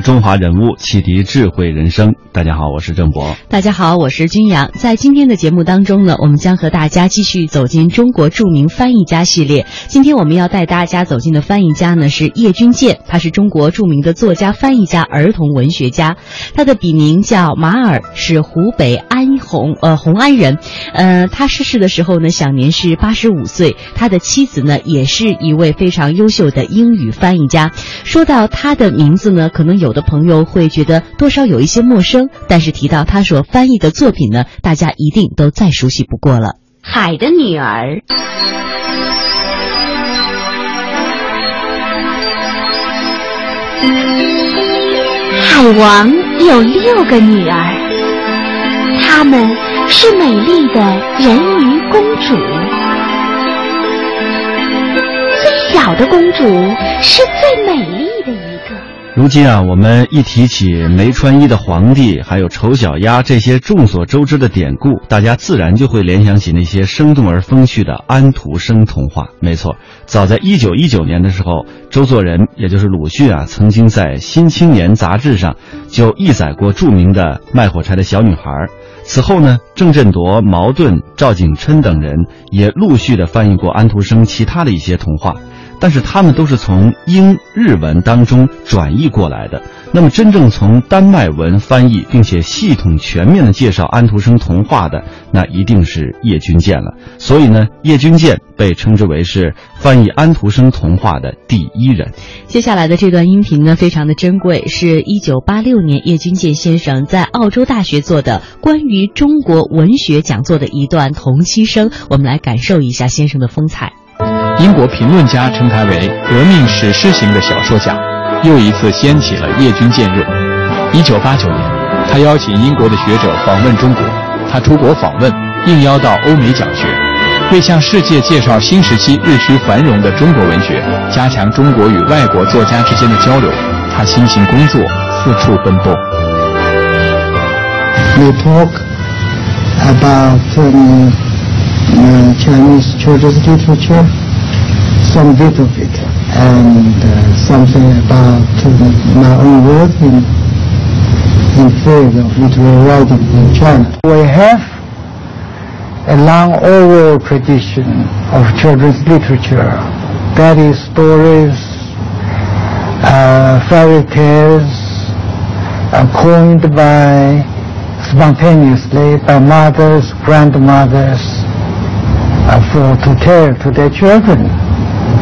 中华人物，启迪智慧人生。大家好，我是郑博。大家好，我是君阳。在今天的节目当中呢，我们将和大家继续走进中国著名翻译家系列。今天我们要带大家走进的翻译家呢是叶君健，他是中国著名的作家、翻译家、儿童文学家。他的笔名叫马尔，是湖北安洪呃红安人。呃，他逝世的时候呢，享年是八十五岁。他的妻子呢，也是一位非常优秀的英语翻译家。说到他的名字呢，可能有有的朋友会觉得多少有一些陌生，但是提到他所翻译的作品呢，大家一定都再熟悉不过了。海的女儿，海王有六个女儿，她们是美丽的人鱼公主，最小的公主是最美丽的一。如今啊，我们一提起没穿衣的皇帝，还有丑小鸭这些众所周知的典故，大家自然就会联想起那些生动而风趣的安徒生童话。没错，早在一九一九年的时候，周作人，也就是鲁迅啊，曾经在《新青年》杂志上就译载过著名的《卖火柴的小女孩》。此后呢，郑振铎、茅盾、赵景琛等人也陆续的翻译过安徒生其他的一些童话。但是他们都是从英日文当中转译过来的。那么，真正从丹麦文翻译并且系统全面的介绍安徒生童话的，那一定是叶君健了。所以呢，叶君健被称之为是翻译安徒生童话的第一人。接下来的这段音频呢，非常的珍贵，是一九八六年叶君健先生在澳洲大学做的关于中国文学讲座的一段同期声。我们来感受一下先生的风采。英国评论家称他为革命史诗型的小说家，又一次掀起了叶君健热。一九八九年，他邀请英国的学者访问中国，他出国访问，应邀到欧美讲学，为向世界介绍新时期日趋繁荣的中国文学，加强中国与外国作家之间的交流，他辛勤工作，四处奔波。We talk about Chinese children's literature. Some bit of it and uh, something about uh, my own work in, in field of literary writing in China. We have a long oral tradition of children's literature. That is stories, uh, fairy tales, uh, coined by spontaneously by mothers, grandmothers, uh, for to tell to their children.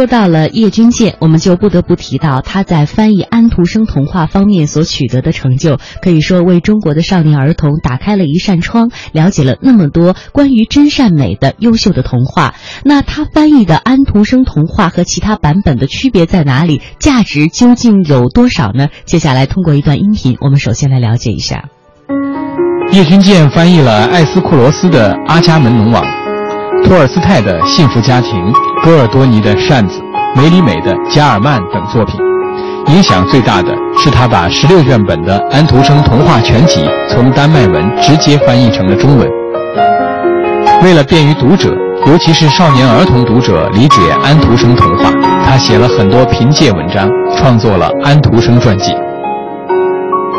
说到了叶君健，我们就不得不提到他在翻译安徒生童话方面所取得的成就，可以说为中国的少年儿童打开了一扇窗，了解了那么多关于真善美的优秀的童话。那他翻译的安徒生童话和其他版本的区别在哪里？价值究竟有多少呢？接下来通过一段音频，我们首先来了解一下。叶君健翻译了艾斯库罗斯的《阿伽门农王》。托尔斯泰的《幸福家庭》，戈尔多尼的《扇子》，梅里美的《加尔曼》等作品，影响最大的是他把十六卷本的安徒生童话全集从丹麦文直接翻译成了中文。为了便于读者，尤其是少年儿童读者理解安徒生童话，他写了很多评介文章，创作了《安徒生传记》。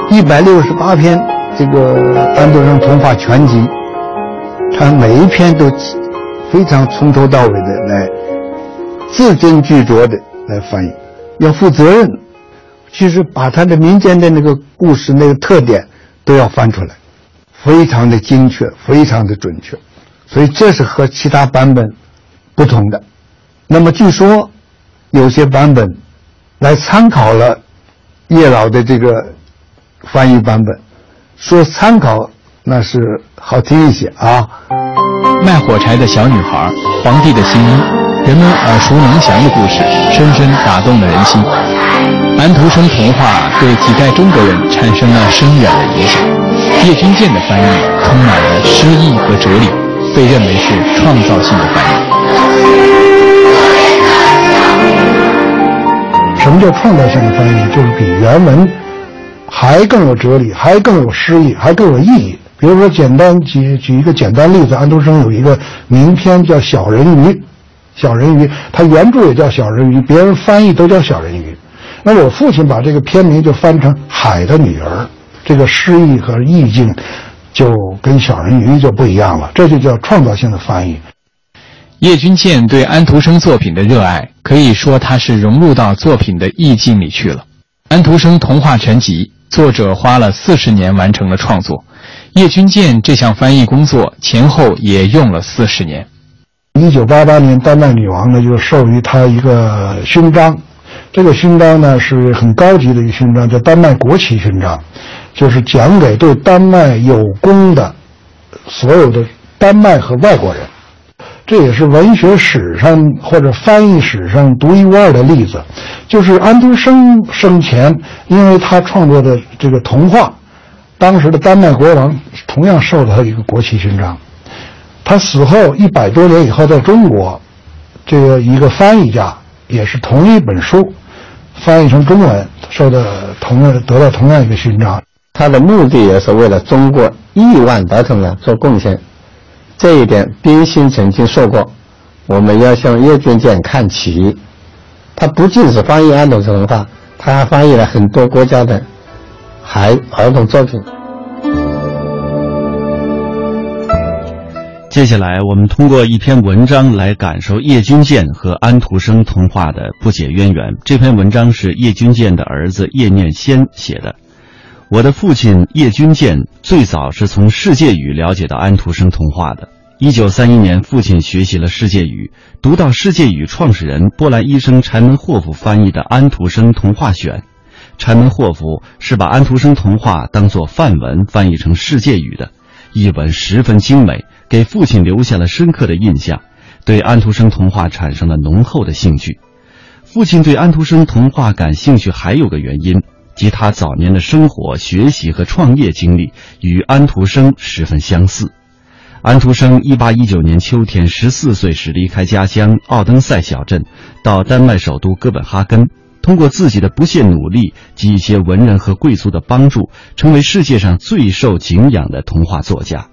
一百六十八篇这个安徒生童话全集，他每一篇都。非常从头到尾的来字斟句酌的来翻译，要负责任。其实把他的民间的那个故事那个特点都要翻出来，非常的精确，非常的准确，所以这是和其他版本不同的。那么据说有些版本来参考了叶老的这个翻译版本，说参考那是好听一些啊。卖火柴的小女孩，皇帝的新衣，人们耳熟能详的故事，深深打动了人心。安徒生童话对几代中国人产生了深远的影响。叶君健的翻译充满了诗意和哲理，被认为是创造性的翻译。什么叫创造性的翻译？就是比原文还更有哲理，还更有诗意，还更有意义。比如说，简单举举一个简单例子，安徒生有一个名篇叫《小人鱼》，小人鱼，他原著也叫《小人鱼》，别人翻译都叫《小人鱼》。那我父亲把这个片名就翻成《海的女儿》，这个诗意和意境就跟《小人鱼》就不一样了，这就叫创造性的翻译。叶君健对安徒生作品的热爱，可以说他是融入到作品的意境里去了。《安徒生童话全集》作者花了四十年完成了创作，叶君健这项翻译工作前后也用了四十年。一九八八年，丹麦女王呢就授予他一个勋章。这个勋章呢是很高级的一个勋章，叫丹麦国旗勋章，就是奖给对丹麦有功的所有的丹麦和外国人。这也是文学史上或者翻译史上独一无二的例子。就是安徒生生前，因为他创作的这个童话，当时的丹麦国王同样授了他一个国旗勋章。他死后一百多年以后，在中国，这个一个翻译家也是同一本书。翻译成中文，受到同样得到同样一个勋章。他的目的也是为了中国亿万儿童呢做贡献，这一点冰心曾经说过：“我们要向叶君健看齐。”他不仅是翻译安徒生童话，他还翻译了很多国家的孩儿童作品。接下来，我们通过一篇文章来感受叶君健和安徒生童话的不解渊源。这篇文章是叶君健的儿子叶念先写的。我的父亲叶君健最早是从世界语了解到安徒生童话的。一九三一年，父亲学习了世界语，读到世界语创始人波兰医生柴门霍夫翻译的《安徒生童话选》。柴门霍夫是把安徒生童话当作范文翻译成世界语的，译文十分精美。给父亲留下了深刻的印象，对安徒生童话产生了浓厚的兴趣。父亲对安徒生童话感兴趣还有个原因，即他早年的生活、学习和创业经历与安徒生十分相似。安徒生1819年秋天十四岁时离开家乡奥登塞小镇，到丹麦首都哥本哈根，通过自己的不懈努力及一些文人和贵族的帮助，成为世界上最受敬仰的童话作家。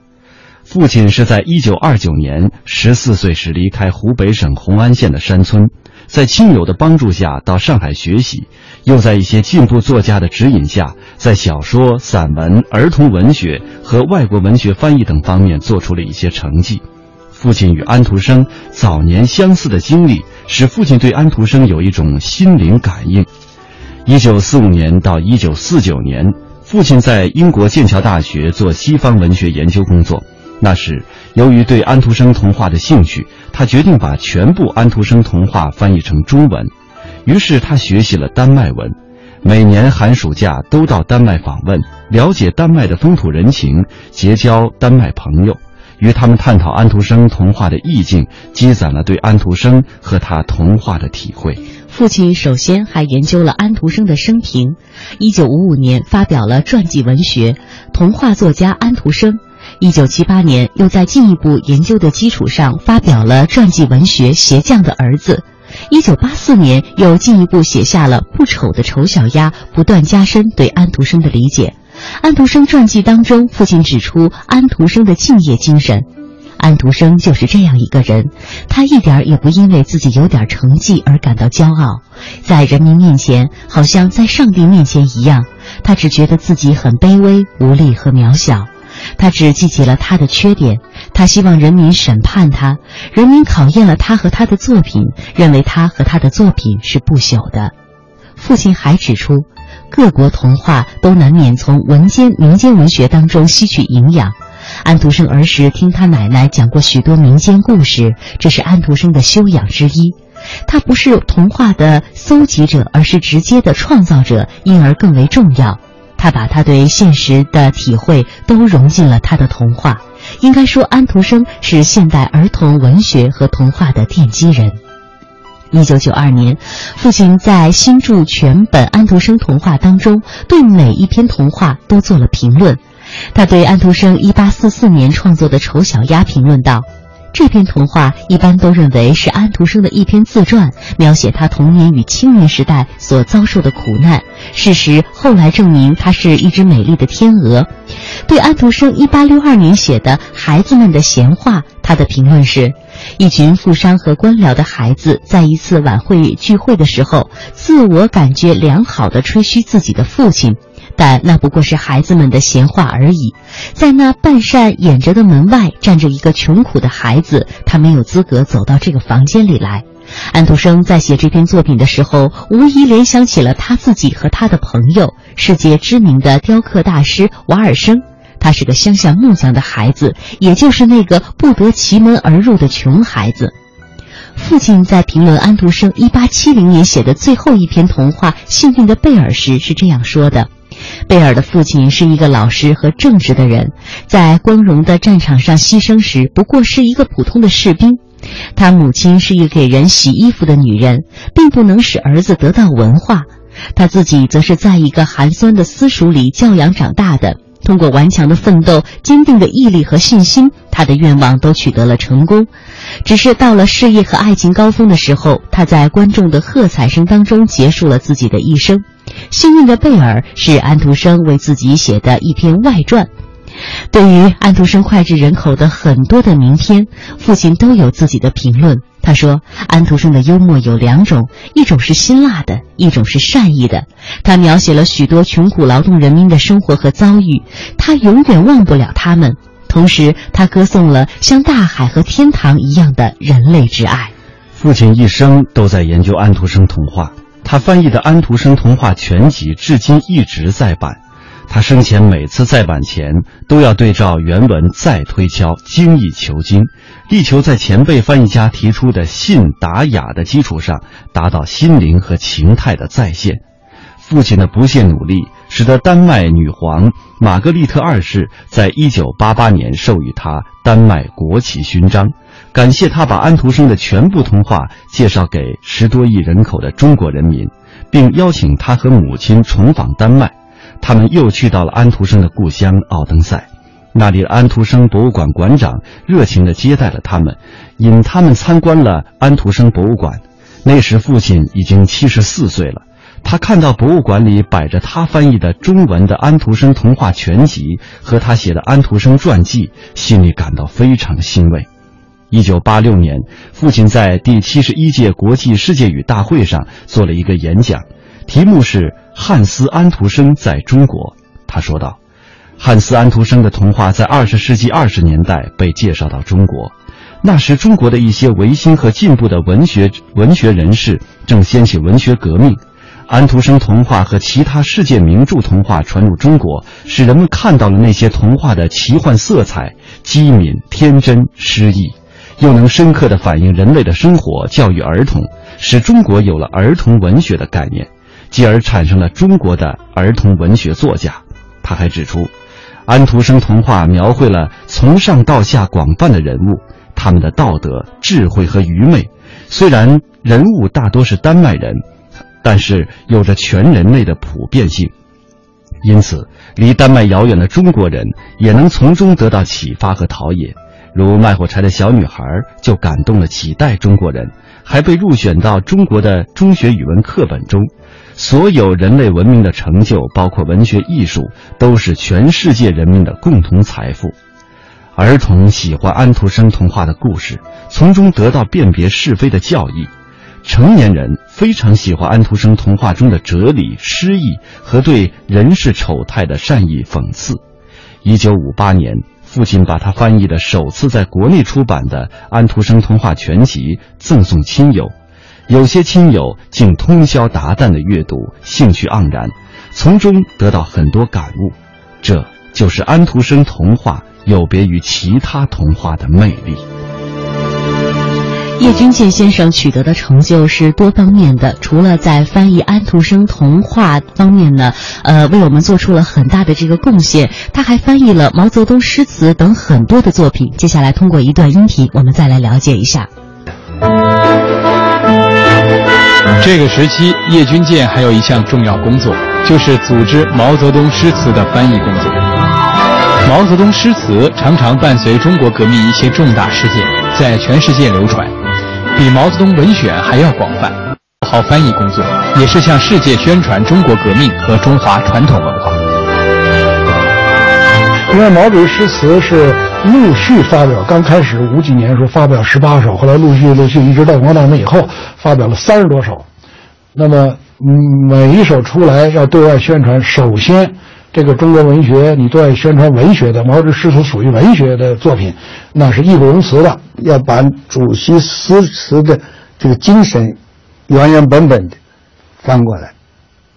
父亲是在一九二九年十四岁时离开湖北省红安县的山村，在亲友的帮助下到上海学习，又在一些进步作家的指引下，在小说、散文、儿童文学和外国文学翻译等方面做出了一些成绩。父亲与安徒生早年相似的经历，使父亲对安徒生有一种心灵感应。一九四五年到一九四九年，父亲在英国剑桥大学做西方文学研究工作。那时，由于对安徒生童话的兴趣，他决定把全部安徒生童话翻译成中文。于是他学习了丹麦文，每年寒暑假都到丹麦访问，了解丹麦的风土人情，结交丹麦朋友，与他们探讨安徒生童话的意境，积攒了对安徒生和他童话的体会。父亲首先还研究了安徒生的生平，一九五五年发表了传记文学《童话作家安徒生》。一九七八年，又在进一步研究的基础上发表了传记文学《鞋匠的儿子》。一九八四年，又进一步写下了《不丑的丑小鸭》，不断加深对安徒生的理解。安徒生传记当中，父亲指出安徒生的敬业精神。安徒生就是这样一个人，他一点也不因为自己有点成绩而感到骄傲，在人民面前，好像在上帝面前一样，他只觉得自己很卑微、无力和渺小。他只记起了他的缺点，他希望人民审判他，人民考验了他和他的作品，认为他和他的作品是不朽的。父亲还指出，各国童话都难免从文间民间文学当中吸取营养。安徒生儿时听他奶奶讲过许多民间故事，这是安徒生的修养之一。他不是童话的搜集者，而是直接的创造者，因而更为重要。他把他对现实的体会都融进了他的童话。应该说，安徒生是现代儿童文学和童话的奠基人。一九九二年，父亲在新著全本安徒生童话当中，对每一篇童话都做了评论。他对安徒生一八四四年创作的《丑小鸭》评论道。这篇童话一般都认为是安徒生的一篇自传，描写他童年与青年时代所遭受的苦难。事实后来证明，他是一只美丽的天鹅。对安徒生1862年写的《孩子们的闲话》，他的评论是：一群富商和官僚的孩子在一次晚会聚会的时候，自我感觉良好的吹嘘自己的父亲。但那不过是孩子们的闲话而已。在那半扇掩着的门外站着一个穷苦的孩子，他没有资格走到这个房间里来。安徒生在写这篇作品的时候，无疑联想起了他自己和他的朋友，世界知名的雕刻大师瓦尔生。他是个乡下木匠的孩子，也就是那个不得其门而入的穷孩子。父亲在评论安徒生1870年写的最后一篇童话《幸运的贝尔》时是这样说的。贝尔的父亲是一个老实和正直的人，在光荣的战场上牺牲时，不过是一个普通的士兵。他母亲是一个给人洗衣服的女人，并不能使儿子得到文化。他自己则是在一个寒酸的私塾里教养长大的。通过顽强的奋斗、坚定的毅力和信心，他的愿望都取得了成功。只是到了事业和爱情高峰的时候，他在观众的喝彩声当中结束了自己的一生。幸运的贝尔是安徒生为自己写的一篇外传。对于安徒生脍炙人口的很多的名篇，父亲都有自己的评论。他说，安徒生的幽默有两种，一种是辛辣的，一种是善意的。他描写了许多穷苦劳动人民的生活和遭遇，他永远忘不了他们。同时，他歌颂了像大海和天堂一样的人类之爱。父亲一生都在研究安徒生童话。他翻译的《安徒生童话全集》至今一直在版。他生前每次再版前都要对照原文再推敲，精益求精，力求在前辈翻译家提出的信达雅的基础上，达到心灵和情态的再现。父亲的不懈努力，使得丹麦女皇玛格丽特二世在一九八八年授予他丹麦国旗勋章。感谢他把安徒生的全部童话介绍给十多亿人口的中国人民，并邀请他和母亲重访丹麦。他们又去到了安徒生的故乡奥登塞，那里的安徒生博物馆馆长热情地接待了他们，引他们参观了安徒生博物馆。那时父亲已经七十四岁了，他看到博物馆里摆着他翻译的中文的安徒生童话全集和他写的安徒生传记，心里感到非常欣慰。一九八六年，父亲在第七十一届国际世界语大会上做了一个演讲，题目是。汉斯·安徒生在中国，他说道：“汉斯·安徒生的童话在二十世纪二十年代被介绍到中国，那时中国的一些维新和进步的文学文学人士正掀起文学革命。安徒生童话和其他世界名著童话传入中国，使人们看到了那些童话的奇幻色彩、机敏、天真、诗意，又能深刻地反映人类的生活，教育儿童，使中国有了儿童文学的概念。”继而产生了中国的儿童文学作家。他还指出，安徒生童话描绘了从上到下广泛的人物，他们的道德、智慧和愚昧。虽然人物大多是丹麦人，但是有着全人类的普遍性。因此，离丹麦遥远的中国人也能从中得到启发和陶冶。如卖火柴的小女孩就感动了几代中国人，还被入选到中国的中学语文课本中。所有人类文明的成就，包括文学艺术，都是全世界人民的共同财富。儿童喜欢安徒生童话的故事，从中得到辨别是非的教义；成年人非常喜欢安徒生童话中的哲理、诗意和对人世丑态的善意讽刺。一九五八年，父亲把他翻译的首次在国内出版的《安徒生童话全集》赠送亲友。有些亲友竟通宵达旦的阅读，兴趣盎然。从中得到很多感悟。这就是安徒生童话有别于其他童话的魅力。叶君健先生取得的成就是多方面的，除了在翻译安徒生童话方面呢，呃，为我们做出了很大的这个贡献。他还翻译了毛泽东诗词等很多的作品。接下来通过一段音频，我们再来了解一下。这个时期，叶君健还有一项重要工作，就是组织毛泽东诗词的翻译工作。毛泽东诗词常常伴随中国革命一些重大事件，在全世界流传。比毛泽东文选还要广泛，好翻译工作也是向世界宣传中国革命和中华传统文化。因为毛主席诗词是陆续发表，刚开始五几年时候发表十八首，后来陆续陆续一直到王大梅以后发表了三十多首。那么每一首出来要对外宣传，首先这个中国文学你对外宣传文学的毛主席诗词属于文学的作品，那是义不容辞的。要把主席诗词的这个精神原原本本的翻过来，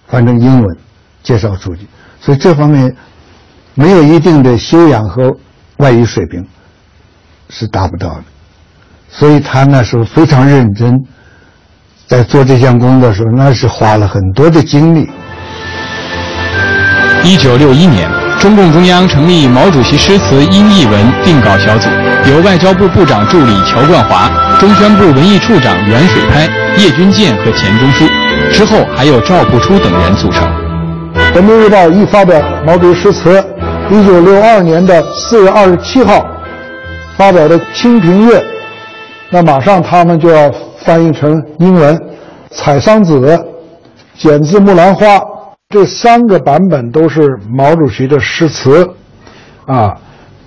翻成英文介绍出去。所以这方面没有一定的修养和外语水平是达不到的。所以他那时候非常认真，在做这项工作的时候，那是花了很多的精力。一九六一年，中共中央成立毛主席诗词英译文定稿小组。由外交部部长助理乔冠华、中宣部文艺处长袁水拍、叶君健和钱钟书，之后还有赵朴初等人组成。《人民日报》一发表毛主席诗词，一九六二年的四月二十七号发表的《清平乐》，那马上他们就要翻译成英文，《采桑子》剪自《木兰花》，这三个版本都是毛主席的诗词，啊，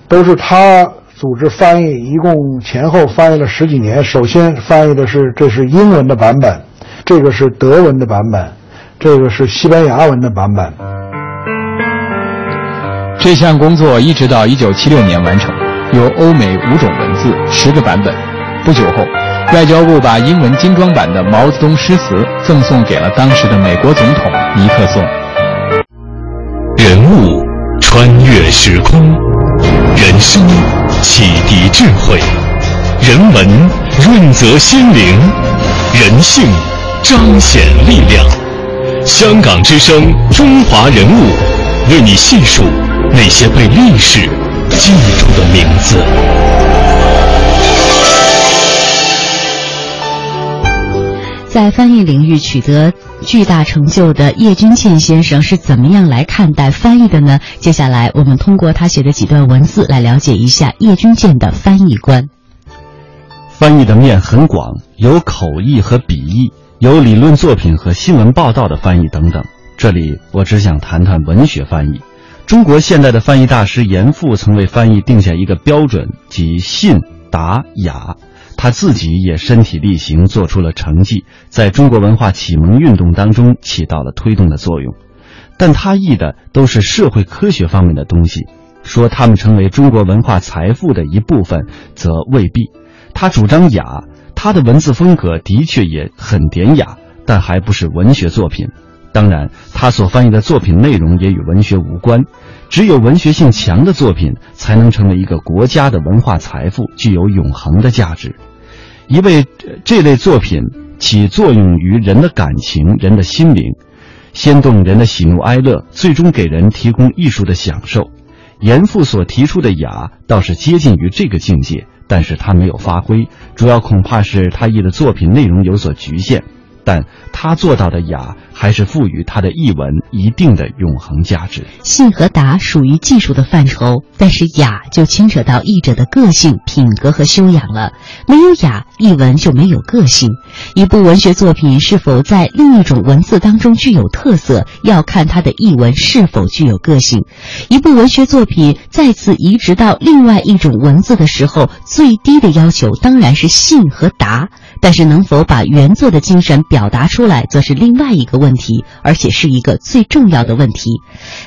都是他。组织翻译一共前后翻译了十几年。首先翻译的是这是英文的版本，这个是德文的版本，这个是西班牙文的版本。这项工作一直到一九七六年完成，有欧美五种文字，十个版本。不久后，外交部把英文精装版的毛泽东诗词赠送给了当时的美国总统尼克松。人物穿越时空，人生。启迪智慧，人文润泽心灵，人性彰显力量。香港之声，中华人物，为你细数那些被历史记住的名字。在翻译领域取得巨大成就的叶君健先生是怎么样来看待翻译的呢？接下来，我们通过他写的几段文字来了解一下叶君健的翻译观。翻译的面很广，有口译和笔译，有理论作品和新闻报道的翻译等等。这里我只想谈谈文学翻译。中国现代的翻译大师严复曾为翻译定下一个标准，即信、达、雅。他自己也身体力行，做出了成绩，在中国文化启蒙运动当中起到了推动的作用。但他译的都是社会科学方面的东西，说他们成为中国文化财富的一部分，则未必。他主张雅，他的文字风格的确也很典雅，但还不是文学作品。当然，他所翻译的作品内容也与文学无关。只有文学性强的作品，才能成为一个国家的文化财富，具有永恒的价值。一位这类作品起作用于人的感情、人的心灵，掀动人的喜怒哀乐，最终给人提供艺术的享受。严复所提出的雅，倒是接近于这个境界，但是他没有发挥，主要恐怕是他译的作品内容有所局限。但他做到的雅，还是赋予他的译文一定的永恒价值。信和达属于技术的范畴，但是雅就牵扯到译者的个性、品格和修养了。没有雅，译文就没有个性。一部文学作品是否在另一种文字当中具有特色，要看他的译文是否具有个性。一部文学作品再次移植到另外一种文字的时候，最低的要求当然是信和达。但是能否把原作的精神表达出来，则是另外一个问题，而且是一个最重要的问题。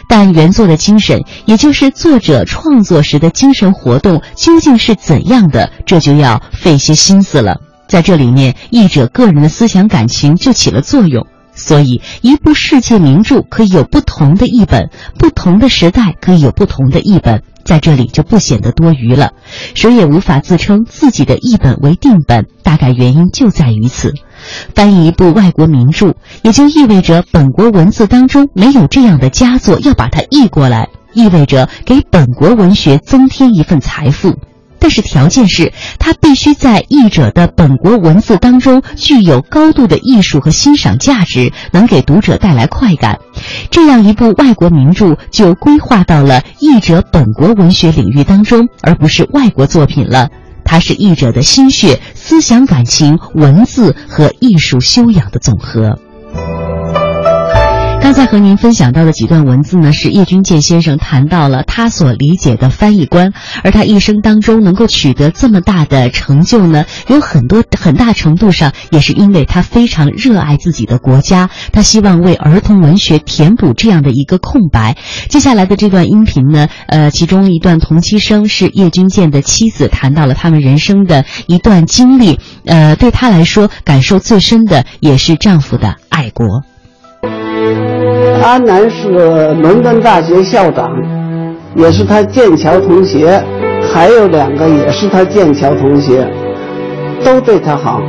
但原作的精神，也就是作者创作时的精神活动，究竟是怎样的，这就要费些心思了。在这里面，译者个人的思想感情就起了作用。所以，一部世界名著可以有不同的译本，不同的时代可以有不同的译本，在这里就不显得多余了。谁也无法自称自己的译本为定本，大概原因就在于此。翻译一部外国名著，也就意味着本国文字当中没有这样的佳作，要把它译过来，意味着给本国文学增添一份财富。但是条件是，它必须在译者的本国文字当中具有高度的艺术和欣赏价值，能给读者带来快感。这样一部外国名著就规划到了译者本国文学领域当中，而不是外国作品了。它是译者的心血、思想感情、文字和艺术修养的总和。刚才和您分享到的几段文字呢，是叶君健先生谈到了他所理解的翻译官，而他一生当中能够取得这么大的成就呢，有很多很大程度上也是因为他非常热爱自己的国家，他希望为儿童文学填补这样的一个空白。接下来的这段音频呢，呃，其中一段同期声是叶君健的妻子谈到了他们人生的一段经历，呃，对他来说感受最深的也是丈夫的爱国。安南是伦敦大学校长，也是他剑桥同学，还有两个也是他剑桥同学，都对他好，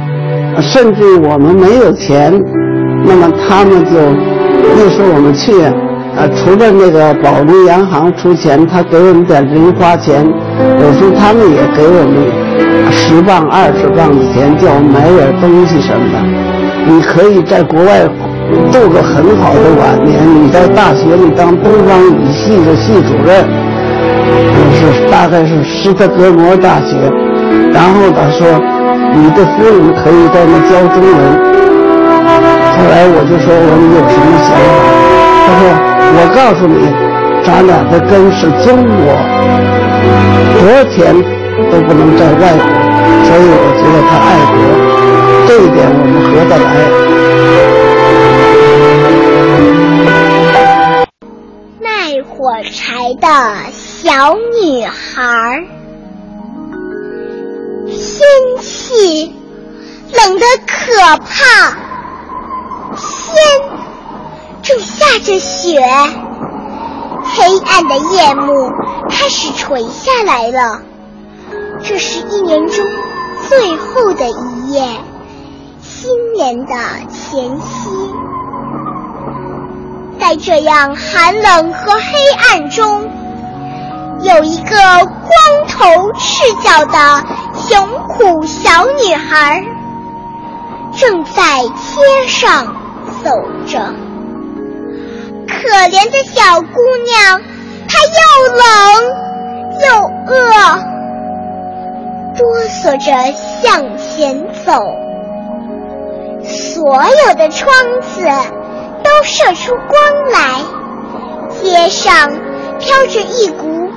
甚至我们没有钱，那么他们就那时候我们去，啊，除了那个保利洋行出钱，他给我们点零花钱，有时候他们也给我们十磅、二十磅的钱，叫我们买点东西什么的。你可以在国外。度个很好的晚年，你在大学里当东方语系的系主任，是大概是斯德哥尔摩大学。然后他说，你的夫人可以在那教中文。后来我就说，我你有什么想法？他说，我告诉你，咱俩的根是中国，多钱都不能在外国。所以我觉得他爱国，这一点我们合得来。火柴的小女孩，天气冷得可怕，天正下着雪，黑暗的夜幕开始垂下来了。这是一年中最后的一夜，新年的前夕。在这样寒冷和黑暗中，有一个光头赤脚的穷苦小女孩，正在街上走着。可怜的小姑娘，她又冷又饿，哆嗦着向前走。所有的窗子。都射出光来，街上飘着一股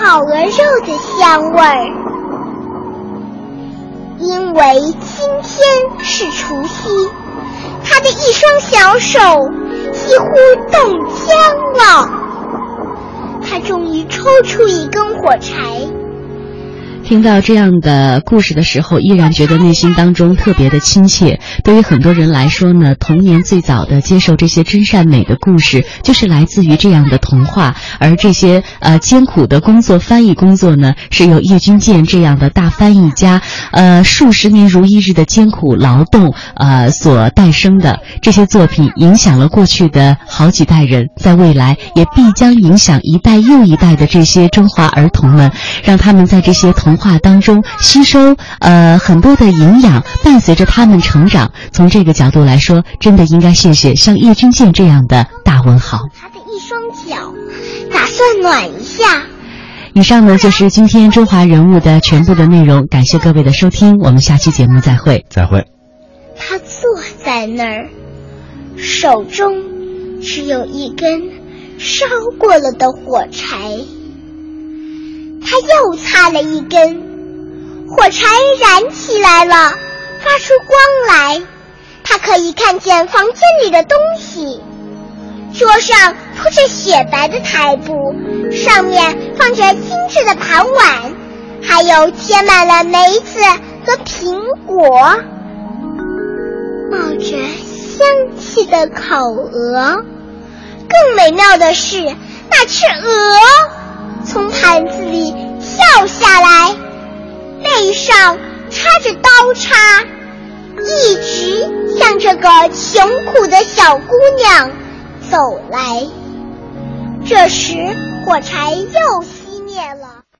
烤鹅肉的香味儿。因为今天是除夕，他的一双小手几乎冻僵了。他终于抽出一根火柴。听到这样的故事的时候，依然觉得内心当中特别的亲切。对于很多人来说呢，童年最早的接受这些真善美的故事，就是来自于这样的童话。而这些呃艰苦的工作，翻译工作呢，是由叶君健这样的大翻译家，呃数十年如一日的艰苦劳动呃所诞生的。这些作品影响了过去的好几代人，在未来也必将影响一代又一代的这些中华儿童们，让他们在这些童。话当中吸收呃很多的营养，伴随着他们成长。从这个角度来说，真的应该谢谢像叶君健这样的大文豪。他的一双脚打算暖一下。以上呢就是今天中华人物的全部的内容，感谢各位的收听，我们下期节目再会。再会。他坐在那儿，手中只有一根烧过了的火柴。他又擦了一根，火柴燃起来了，发出光来。他可以看见房间里的东西：桌上铺着雪白的台布，上面放着精致的盘碗，还有贴满了梅子和苹果，冒着香气。的烤鹅。更美妙的是，那只鹅从盘子里跳下来，背上插着刀叉，一直向这个穷苦的小姑娘走来。这时，火柴又熄灭了。